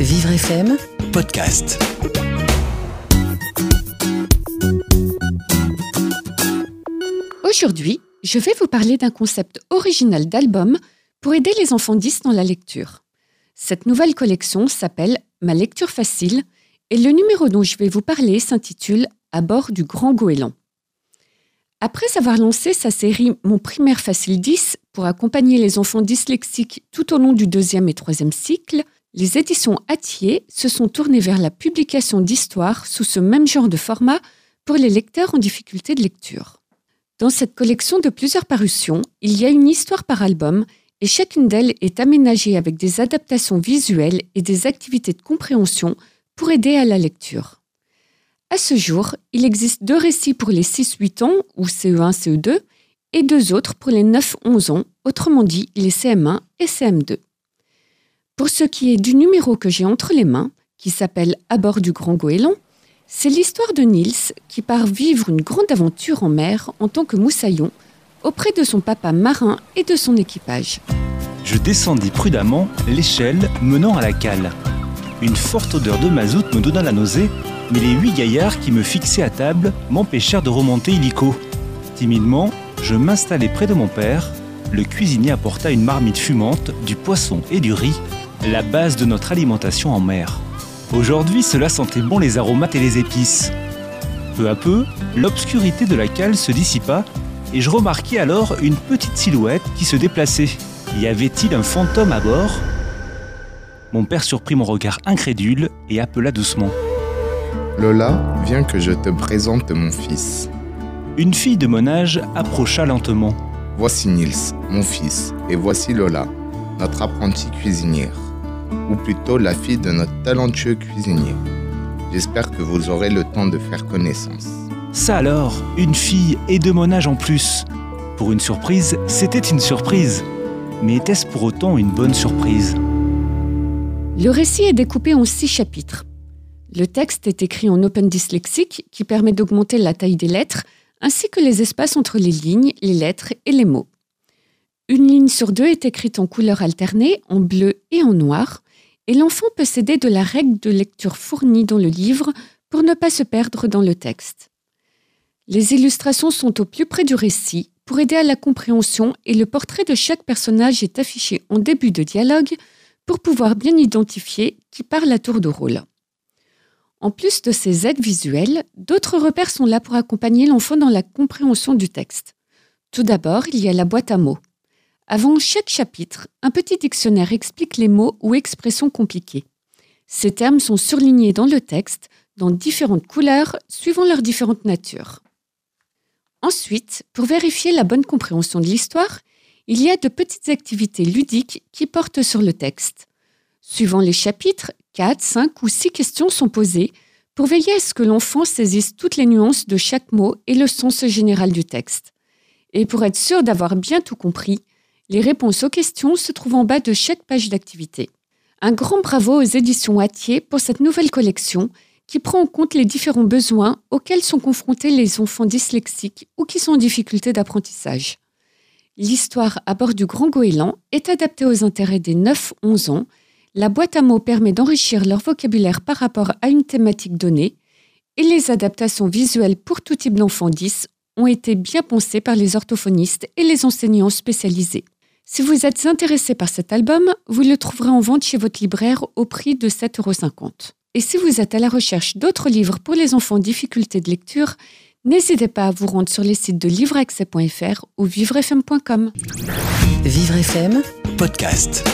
Vivre FM, podcast. Aujourd'hui, je vais vous parler d'un concept original d'album pour aider les enfants 10 dans la lecture. Cette nouvelle collection s'appelle Ma lecture facile et le numéro dont je vais vous parler s'intitule À bord du Grand Goéland. Après avoir lancé sa série Mon primaire facile 10 pour accompagner les enfants dyslexiques tout au long du deuxième et troisième cycle, les éditions Atier se sont tournées vers la publication d'histoires sous ce même genre de format pour les lecteurs en difficulté de lecture. Dans cette collection de plusieurs parutions, il y a une histoire par album et chacune d'elles est aménagée avec des adaptations visuelles et des activités de compréhension pour aider à la lecture. À ce jour, il existe deux récits pour les 6-8 ans, ou CE1, CE2, et deux autres pour les 9-11 ans, autrement dit les CM1 et CM2. Pour ce qui est du numéro que j'ai entre les mains, qui s'appelle À bord du Grand Goéland, c'est l'histoire de Niels qui part vivre une grande aventure en mer en tant que moussaillon auprès de son papa marin et de son équipage. Je descendis prudemment l'échelle menant à la cale. Une forte odeur de mazout me donna la nausée, mais les huit gaillards qui me fixaient à table m'empêchèrent de remonter illico. Timidement, je m'installai près de mon père. Le cuisinier apporta une marmite fumante, du poisson et du riz, la base de notre alimentation en mer. Aujourd'hui, cela sentait bon les aromates et les épices. Peu à peu, l'obscurité de la cale se dissipa et je remarquai alors une petite silhouette qui se déplaçait. Y avait-il un fantôme à bord? Mon père surprit mon regard incrédule et appela doucement. Lola, viens que je te présente mon fils. Une fille de mon âge approcha lentement. Voici Nils, mon fils, et voici Lola, notre apprentie cuisinière, ou plutôt la fille de notre talentueux cuisinier. J'espère que vous aurez le temps de faire connaissance. Ça alors, une fille et de mon âge en plus. Pour une surprise, c'était une surprise. Mais était-ce pour autant une bonne surprise? Le récit est découpé en six chapitres. Le texte est écrit en open dyslexique qui permet d'augmenter la taille des lettres ainsi que les espaces entre les lignes, les lettres et les mots. Une ligne sur deux est écrite en couleurs alternées, en bleu et en noir, et l'enfant peut s'aider de la règle de lecture fournie dans le livre pour ne pas se perdre dans le texte. Les illustrations sont au plus près du récit pour aider à la compréhension et le portrait de chaque personnage est affiché en début de dialogue pour pouvoir bien identifier qui parle à tour de rôle. En plus de ces aides visuelles, d'autres repères sont là pour accompagner l'enfant dans la compréhension du texte. Tout d'abord, il y a la boîte à mots. Avant chaque chapitre, un petit dictionnaire explique les mots ou expressions compliquées. Ces termes sont surlignés dans le texte, dans différentes couleurs, suivant leur différente nature. Ensuite, pour vérifier la bonne compréhension de l'histoire, il y a de petites activités ludiques qui portent sur le texte. Suivant les chapitres, 4, 5 ou 6 questions sont posées pour veiller à ce que l'enfant saisisse toutes les nuances de chaque mot et le sens général du texte. Et pour être sûr d'avoir bien tout compris, les réponses aux questions se trouvent en bas de chaque page d'activité. Un grand bravo aux éditions Atier pour cette nouvelle collection qui prend en compte les différents besoins auxquels sont confrontés les enfants dyslexiques ou qui sont en difficulté d'apprentissage. L'histoire à bord du Grand Goéland est adaptée aux intérêts des 9-11 ans la boîte à mots permet d'enrichir leur vocabulaire par rapport à une thématique donnée et les adaptations visuelles pour tout type d'enfants 10 ont été bien pensées par les orthophonistes et les enseignants spécialisés. Si vous êtes intéressé par cet album, vous le trouverez en vente chez votre libraire au prix de 7,50 euros. Et si vous êtes à la recherche d'autres livres pour les enfants en difficulté de lecture, n'hésitez pas à vous rendre sur les sites de livreaccès.fr ou vivrefm.com. Vivre FM, Podcast.